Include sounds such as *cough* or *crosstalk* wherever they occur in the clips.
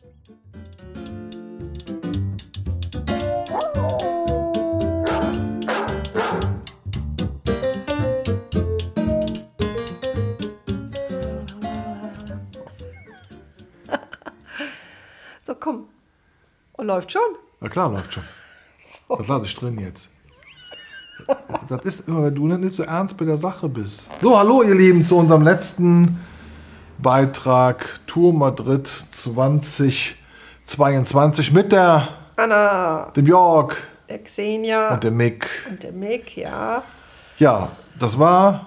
*laughs* So, komm. Und läuft schon? Na klar, läuft schon. Das lasse ich drin jetzt. Das ist immer, wenn du nicht so ernst bei der Sache bist. So, hallo ihr Lieben zu unserem letzten Beitrag Tour Madrid 2022 mit der, Anna, dem Jörg der Xenia und dem Mick. und der Mick, ja. Ja, das war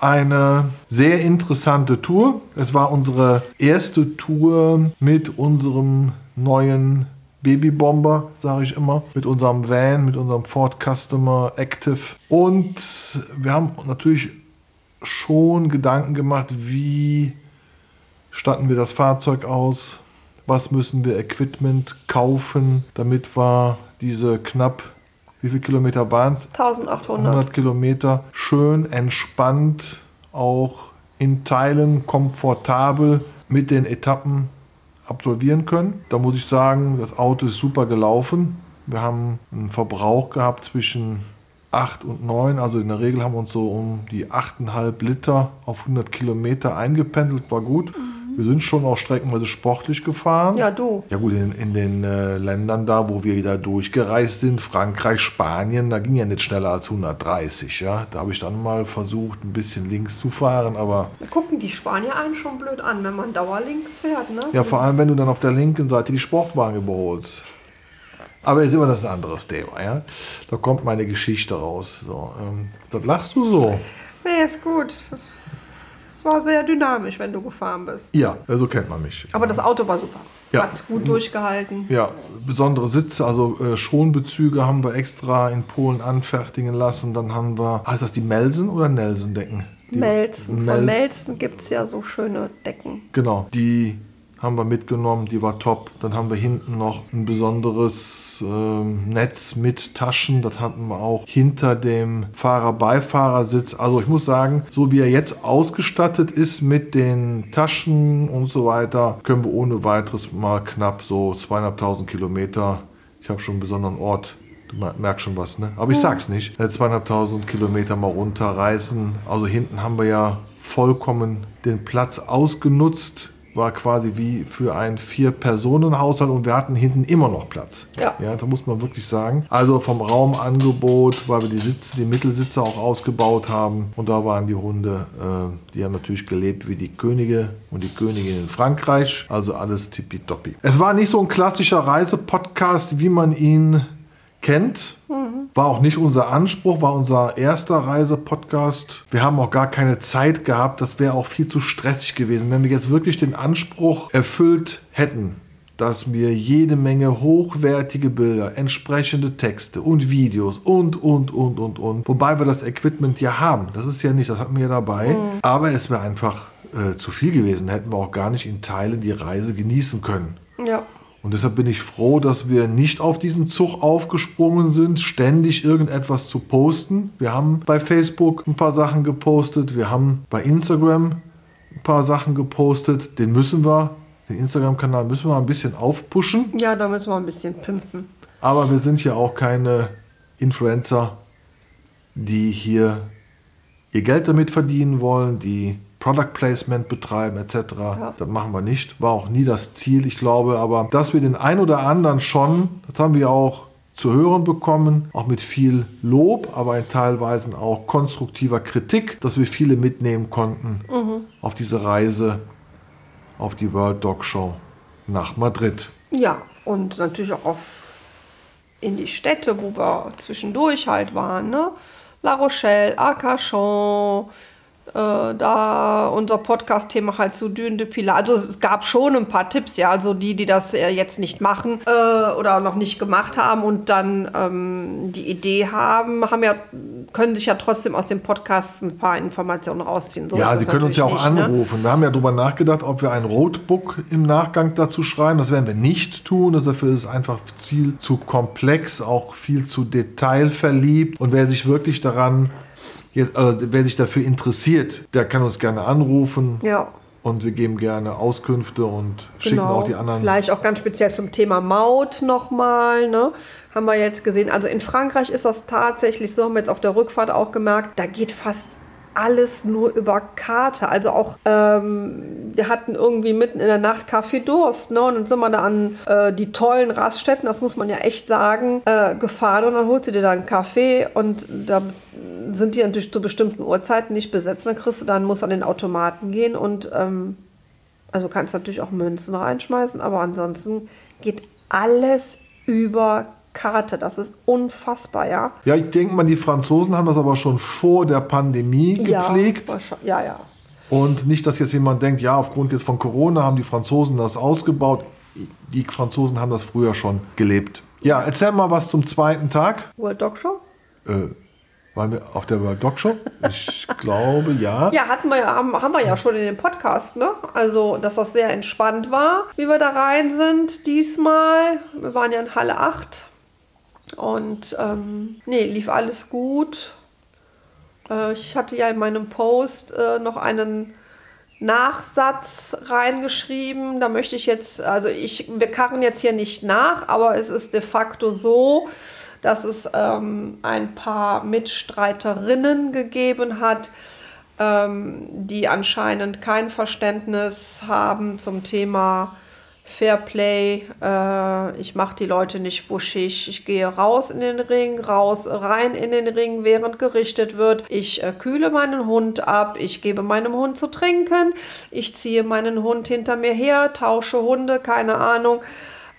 eine sehr interessante Tour. Es war unsere erste Tour mit unserem neuen Babybomber, sage ich immer, mit unserem Van, mit unserem Ford Customer Active. Und wir haben natürlich schon Gedanken gemacht, wie statten wir das Fahrzeug aus, was müssen wir Equipment kaufen, damit wir diese knapp, wie viele Kilometer waren es? 1800. 100 Kilometer schön entspannt, auch in Teilen komfortabel mit den Etappen absolvieren können. Da muss ich sagen, das Auto ist super gelaufen. Wir haben einen Verbrauch gehabt zwischen 8 und 9. Also in der Regel haben wir uns so um die 8,5 Liter auf 100 Kilometer eingependelt. War gut. Wir sind schon auch streckenweise sportlich gefahren. Ja, du. Ja gut, in, in den äh, Ländern da, wo wir da durchgereist sind, Frankreich, Spanien, da ging ja nicht schneller als 130. Ja? Da habe ich dann mal versucht, ein bisschen links zu fahren, aber Da gucken die Spanier einen schon blöd an, wenn man dauerlinks fährt, ne? ja, vor allem, wenn du dann auf der linken Seite die Sportwagen überholst. Aber ist immer das ein anderes Thema, ja. Da kommt meine Geschichte raus. So, ähm, das lachst du so. Nee, ist gut. Es war sehr dynamisch, wenn du gefahren bist. Ja, so kennt man mich. Aber das Auto war super. Ja. Hat gut durchgehalten. Ja, besondere Sitze, also äh, Schonbezüge haben wir extra in Polen anfertigen lassen. Dann haben wir, heißt das die Melsen oder Nelsen-Decken? Melzen. Mel- Von Melzen gibt es ja so schöne Decken. Genau, die haben wir mitgenommen, die war top. Dann haben wir hinten noch ein besonderes ähm, Netz mit Taschen. Das hatten wir auch hinter dem Fahrer-Beifahrersitz. Also ich muss sagen, so wie er jetzt ausgestattet ist mit den Taschen und so weiter, können wir ohne weiteres mal knapp so zweieinhalbtausend Kilometer. Ich habe schon einen besonderen Ort. Du mer- merkst schon was, ne? Aber ich sag's nicht. Äh, Zweieinhalbtausend Kilometer mal runterreißen. Also hinten haben wir ja vollkommen den Platz ausgenutzt. War quasi wie für einen Vier-Personen-Haushalt und wir hatten hinten immer noch Platz. Ja. ja, da muss man wirklich sagen. Also vom Raumangebot, weil wir die Sitze, die Mittelsitze auch ausgebaut haben. Und da waren die Hunde, äh, die haben natürlich gelebt wie die Könige und die Königin in Frankreich. Also alles tippitoppi. Es war nicht so ein klassischer Reisepodcast, wie man ihn kennt. War auch nicht unser Anspruch, war unser erster Reisepodcast. Wir haben auch gar keine Zeit gehabt. Das wäre auch viel zu stressig gewesen. Wenn wir jetzt wirklich den Anspruch erfüllt hätten, dass wir jede Menge hochwertige Bilder, entsprechende Texte und Videos und, und, und, und, und. Wobei wir das Equipment ja haben. Das ist ja nicht, das hatten wir ja dabei. Aber es wäre einfach äh, zu viel gewesen. Hätten wir auch gar nicht in Teilen die Reise genießen können. Ja. Und deshalb bin ich froh, dass wir nicht auf diesen Zug aufgesprungen sind, ständig irgendetwas zu posten. Wir haben bei Facebook ein paar Sachen gepostet, wir haben bei Instagram ein paar Sachen gepostet. Den müssen wir, den Instagram-Kanal müssen wir ein bisschen aufpushen. Ja, da müssen wir ein bisschen pimpen. Aber wir sind ja auch keine Influencer, die hier ihr Geld damit verdienen wollen, die Product Placement betreiben etc. Das machen wir nicht. War auch nie das Ziel, ich glaube. Aber dass wir den ein oder anderen schon, das haben wir auch zu hören bekommen, auch mit viel Lob, aber in teilweise auch konstruktiver Kritik, dass wir viele mitnehmen konnten auf diese Reise auf die World Dog Show nach Madrid. Ja, und natürlich auch in die Städte, wo wir zwischendurch halt waren, ne? La Rochelle, Arcachon, da unser Podcast-Thema halt zu Dune de Pilar. Also es gab schon ein paar Tipps, ja, also die, die das äh, jetzt nicht machen äh, oder noch nicht gemacht haben und dann ähm, die Idee haben, haben ja, können sich ja trotzdem aus dem Podcast ein paar Informationen rausziehen. So ja, Sie können uns ja auch nicht, ne? anrufen. Wir haben ja darüber nachgedacht, ob wir ein Roadbook im Nachgang dazu schreiben. Das werden wir nicht tun. Das dafür ist es einfach viel zu komplex, auch viel zu detailverliebt. Und wer sich wirklich daran, jetzt, also wer sich dafür interessiert, der kann uns gerne anrufen. Ja. und wir geben gerne Auskünfte und schicken auch die anderen. Genau. Vielleicht auch ganz speziell zum Thema Maut nochmal. Ne? Haben wir jetzt gesehen. Also in Frankreich ist das tatsächlich so, haben wir jetzt auf der Rückfahrt auch gemerkt, da geht fast alles nur über Karte. Also auch, ähm, wir hatten irgendwie mitten in der Nacht Kaffee Durst. Ne? Und dann sind wir da an äh, die tollen Raststätten, das muss man ja echt sagen, äh, gefahren. Und dann holst du dir da einen Kaffee und da sind die natürlich zu bestimmten Uhrzeiten nicht besetzt. Dann kriegst du dann, musst an den Automaten gehen und ähm, also kannst natürlich auch Münzen reinschmeißen, aber ansonsten geht alles über Karte. Das ist unfassbar, ja. Ja, ich denke mal, die Franzosen haben das aber schon vor der Pandemie gepflegt. Ja, ja, ja. Und nicht, dass jetzt jemand denkt, ja, aufgrund jetzt von Corona haben die Franzosen das ausgebaut. Die Franzosen haben das früher schon gelebt. Ja, erzähl mal was zum zweiten Tag. World Dog Show? Äh, waren wir auf der World Dog Show? Ich glaube, ja. *laughs* Ja, hatten wir, haben, haben wir ja schon in dem Podcast, ne? Also, dass das sehr entspannt war, wie wir da rein sind diesmal. Wir waren ja in Halle 8 und ähm, nee, lief alles gut. Äh, ich hatte ja in meinem Post äh, noch einen Nachsatz reingeschrieben. Da möchte ich jetzt, also ich, wir karren jetzt hier nicht nach, aber es ist de facto so, dass es ähm, ein paar Mitstreiterinnen gegeben hat, ähm, die anscheinend kein Verständnis haben zum Thema Fairplay. Äh, ich mache die Leute nicht wuschig. Ich gehe raus in den Ring, raus, rein in den Ring, während gerichtet wird. Ich äh, kühle meinen Hund ab. Ich gebe meinem Hund zu trinken. Ich ziehe meinen Hund hinter mir her, tausche Hunde, keine Ahnung.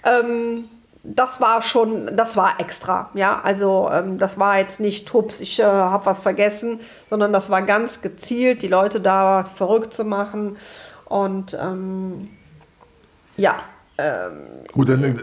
Ähm, das war schon, das war extra, ja, also ähm, das war jetzt nicht, hups, ich äh, habe was vergessen, sondern das war ganz gezielt, die Leute da verrückt zu machen und ähm, ja. Ähm, Gut, dann äh,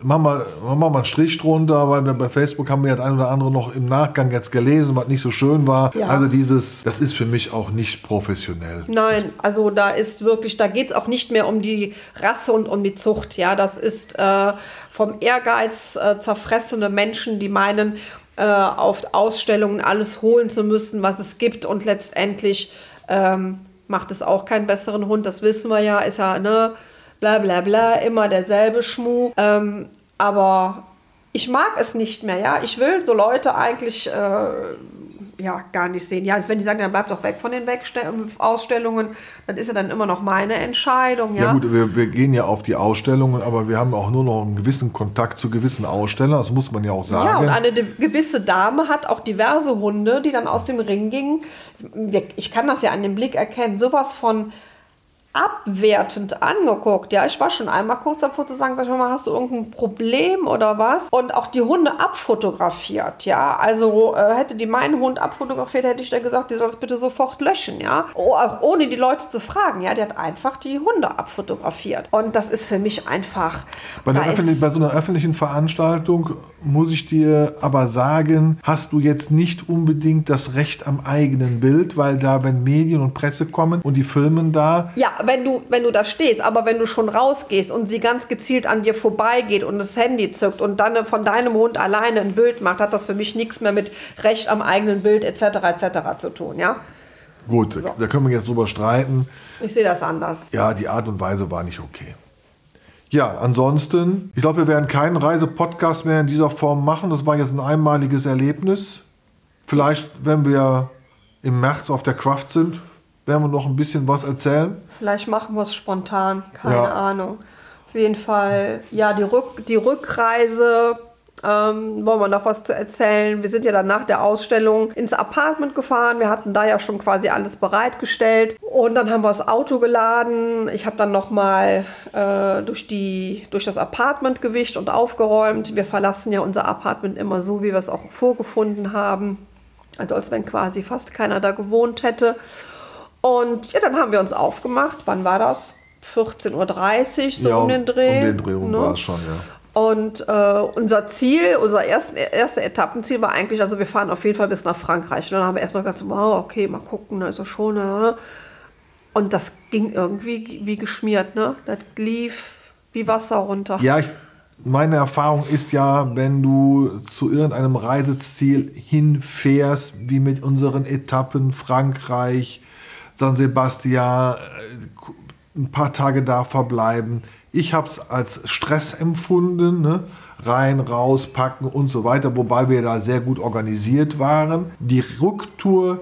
machen wir, machen wir mal einen Strich drunter, weil wir bei Facebook haben wir das ein oder andere noch im Nachgang jetzt gelesen, was nicht so schön war. Ja. Also dieses, das ist für mich auch nicht professionell. Nein, also da ist wirklich, da geht es auch nicht mehr um die Rasse und um die Zucht. Ja, das ist äh, vom Ehrgeiz äh, zerfressene Menschen, die meinen, äh, auf Ausstellungen alles holen zu müssen, was es gibt und letztendlich ähm, macht es auch keinen besseren Hund. Das wissen wir ja, ist ja, ne? Bla bla bla, immer derselbe Schmuh. Ähm, aber ich mag es nicht mehr, ja. Ich will so Leute eigentlich äh, ja gar nicht sehen. Ja, als wenn die sagen, dann bleib doch weg von den Wegste Ausstellungen, dann ist ja dann immer noch meine Entscheidung, ja. Ja gut, wir, wir gehen ja auf die Ausstellungen, aber wir haben auch nur noch einen gewissen Kontakt zu gewissen Ausstellern, das muss man ja auch sagen. Ja, und eine gewisse Dame hat auch diverse Hunde, die dann aus dem Ring gingen. Ich kann das ja an dem Blick erkennen, sowas von abwertend angeguckt. Ja, ich war schon einmal kurz davor zu sagen, sag ich mal, hast du irgendein Problem oder was? Und auch die Hunde abfotografiert, ja. Also äh, hätte die meinen Hund abfotografiert, hätte ich dir gesagt, die soll das bitte sofort löschen, ja. Oh, auch ohne die Leute zu fragen, ja. Die hat einfach die Hunde abfotografiert. Und das ist für mich einfach. Bei, bei so einer öffentlichen Veranstaltung muss ich dir aber sagen, hast du jetzt nicht unbedingt das Recht am eigenen Bild, weil da, wenn Medien und Presse kommen und die filmen da, Ja, wenn du, wenn du da stehst, aber wenn du schon rausgehst und sie ganz gezielt an dir vorbeigeht und das Handy zückt und dann von deinem Hund alleine ein Bild macht, hat das für mich nichts mehr mit Recht am eigenen Bild etc. etc. zu tun, ja? gut, da können wir jetzt drüber streiten. Ich sehe das anders. Ja, die Art und Weise war nicht okay. Ja, ansonsten, ich glaube, wir werden keinen Reisepodcast mehr in dieser Form machen. Das war jetzt ein einmaliges Erlebnis. Vielleicht, wenn wir im März auf der Craft sind, werden wir noch ein bisschen was erzählen. Vielleicht machen wir es spontan, keine Ja. Ahnung. Auf jeden Fall, ja, die, Rück, die Rückreise, ähm, wollen wir noch was zu erzählen. Wir sind ja dann nach der Ausstellung ins Apartment gefahren. Wir hatten da ja schon quasi alles bereitgestellt. Und dann haben wir das Auto geladen. Ich habe dann nochmal äh, durch, die- durch das Apartment gewischt und aufgeräumt. Wir verlassen ja unser Apartment immer so, wie wir es auch vorgefunden haben. Also als wenn quasi fast keiner da gewohnt hätte. Und ja, dann haben wir uns aufgemacht. Wann war das? 14.30 Uhr, so ja, um den Dreh. Um den Dreh rum ne? war es schon, ja. Und äh, unser Ziel, unser ersten, erste Etappenziel war eigentlich, also wir fahren auf jeden Fall bis nach Frankreich. Und dann haben wir erstmal gesagt, oh, okay, mal gucken, also schon. Ne? Und das ging irgendwie wie geschmiert, ne? Das lief wie Wasser runter. Ja, ich, meine Erfahrung ist ja, wenn du zu irgendeinem Reiseziel hinfährst, wie mit unseren Etappen Frankreich, San Sebastian, äh, ein paar Tage da verbleiben. Ich habe es als Stress empfunden, ne? rein, raus, packen und so weiter, wobei wir da sehr gut organisiert waren. Die Rücktour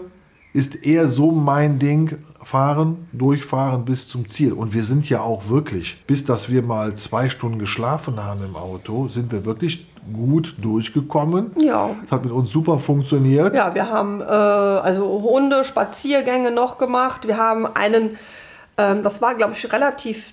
ist eher so mein Ding, fahren, durchfahren bis zum Ziel. Und wir sind ja auch wirklich, bis dass wir mal zwei Stunden geschlafen haben im Auto, sind wir wirklich gut durchgekommen. Ja. Das hat mit uns super funktioniert. Ja, wir haben äh, also Hunde, Spaziergänge noch gemacht. Wir haben einen, ähm, das war glaube ich relativ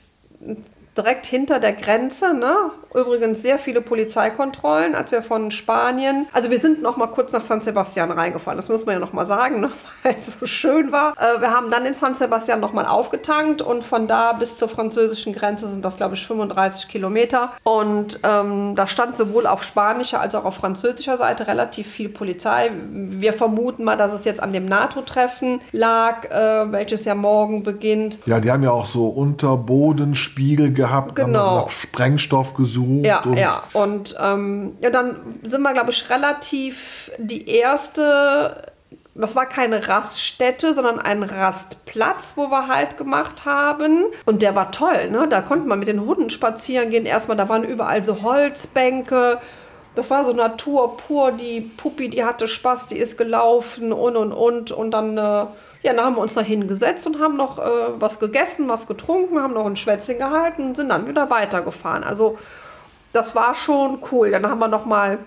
direkt hinter der Grenze. Ne? Übrigens sehr viele Polizeikontrollen, als wir von Spanien, also wir sind noch mal kurz nach San Sebastian reingefahren, das muss man ja noch mal sagen, ne? *laughs* weil es so schön war. Äh, wir haben dann in San Sebastian noch mal aufgetankt und von da bis zur französischen Grenze sind das, glaube ich, 35 Kilometer. Und ähm, da stand sowohl auf spanischer als auch auf französischer Seite relativ viel Polizei. Wir vermuten mal, dass es jetzt an dem NATO-Treffen lag, äh, welches ja morgen beginnt. Ja, die haben ja auch so Unterbodenspiegel gehabt, Genau. haben nach Sprengstoff gesucht. Ja, und ja. Und ähm, ja, dann sind wir, glaube ich, relativ die erste. Das war keine Raststätte, sondern ein Rastplatz, wo wir halt gemacht haben. Und der war toll, ne? Da konnte man mit den Hunden spazieren gehen. Erstmal, da waren überall so Holzbänke. Das war so Natur pur. Die Puppi, die hatte Spaß, die ist gelaufen und und und. Und dann, äh, ja, dann haben wir uns da hingesetzt und haben noch äh, was gegessen, was getrunken, haben noch ein Schwätzchen gehalten und sind dann wieder weitergefahren. Also, das war schon cool. Dann haben wir noch mal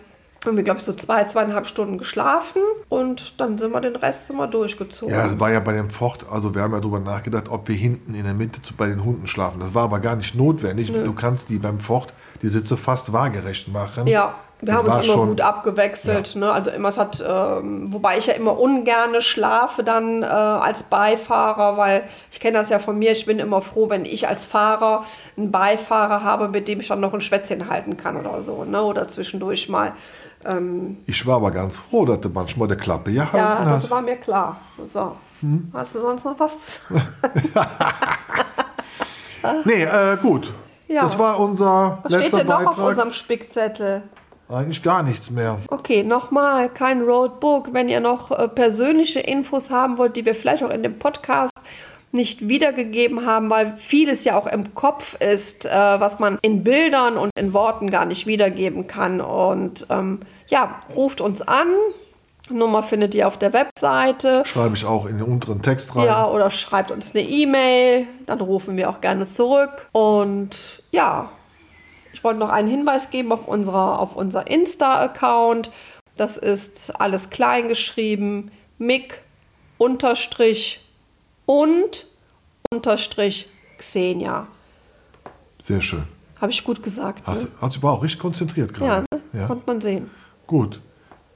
irgendwie, glaube ich, so zwei, zweieinhalb Stunden geschlafen und dann sind wir den Rest sind wir durchgezogen. Ja, das war ja bei dem Fort, also wir haben ja darüber nachgedacht, ob wir hinten in der Mitte zu, bei den Hunden schlafen. Das war aber gar nicht notwendig. Du kannst die beim Fort die Sitze fast waagerecht machen. Ja, wir haben uns immer gut abgewechselt. Ne? Also immer es hat, ähm, wobei ich ja immer ungerne schlafe dann äh, als Beifahrer, weil ich kenne das ja von mir. Ich bin immer froh, wenn ich als Fahrer einen Beifahrer habe, mit dem ich dann noch ein Schwätzchen halten kann oder so, ne? Oder zwischendurch mal. Ähm, Ich war aber ganz froh, dass du manchmal die Klappe gehalten ja, das hast. war mir klar. So. Hm? Hast du sonst noch was? *laughs* Nee, äh, gut. Ja. Das war unser Was steht letzter denn noch auf Beitrag. unserem Spickzettel? Eigentlich gar nichts mehr. Okay, nochmal kein Roadbook. Wenn ihr noch äh, persönliche Infos haben wollt, die wir vielleicht auch in dem Podcast nicht wiedergegeben haben, weil vieles ja auch im Kopf ist, äh, was man in Bildern und in Worten gar nicht wiedergeben kann. Und ähm, ja, ruft uns an. Nummer findet ihr auf der Webseite. Schreibe ich auch in den unteren Text rein. Ja, oder schreibt uns eine E-Mail, dann rufen wir auch gerne zurück. Und ja, ich wollte noch einen Hinweis geben auf, unserer, auf unser Insta-Account. Das ist alles klein geschrieben. Mick unterstrich und unterstrich Xenia. Sehr schön. Habe ich gut gesagt. Hast, Ne? hast du auch richtig konzentriert Ja, gerade. ne? konnte man sehen. Gut.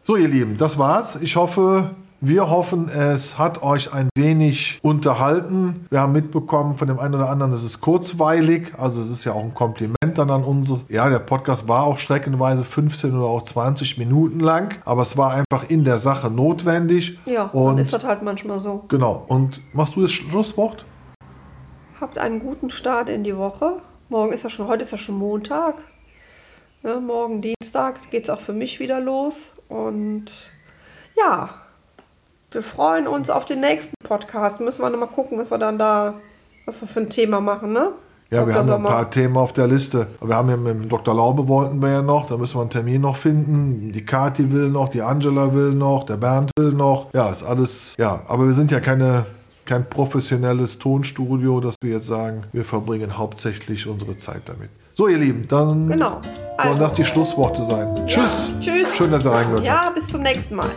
So, ihr Lieben, das war's. Ich hoffe, wir hoffen, es hat euch ein wenig unterhalten. Wir haben mitbekommen von dem einen oder anderen, es ist kurzweilig. Also es ist ja auch ein Kompliment dann an uns. Ja, der Podcast war auch streckenweise 15 oder auch 20 Minuten lang, aber es war einfach in der Sache notwendig. Ja, dann und ist das halt manchmal so. genau. Und machst du das Schlusswort? Habt einen guten Start in die Woche. Morgen ist ja schon, heute ist ja schon Montag. Ne, morgen Dienstag geht es auch für mich wieder los. Und ja, wir freuen uns auf den nächsten Podcast. Müssen wir nochmal gucken, was wir dann da, was wir für ein Thema machen, ne? Ja, wir Dr. haben ja ein paar Themen auf der Liste. Wir haben ja mit dem Dr. Laube wollten wir ja noch, da müssen wir einen Termin noch finden. Die Kati will noch, die Angela will noch, der Bernd will noch. Ja, ist alles, ja, aber wir sind ja keine, kein professionelles Tonstudio, dass wir jetzt sagen, wir verbringen hauptsächlich unsere Zeit damit. So, ihr Lieben, dann Genau. sollen Also. das die Schlussworte sein. Tschüss. Tschüss. Schön, dass ihr reingehört habt. Ja, bis zum nächsten Mal.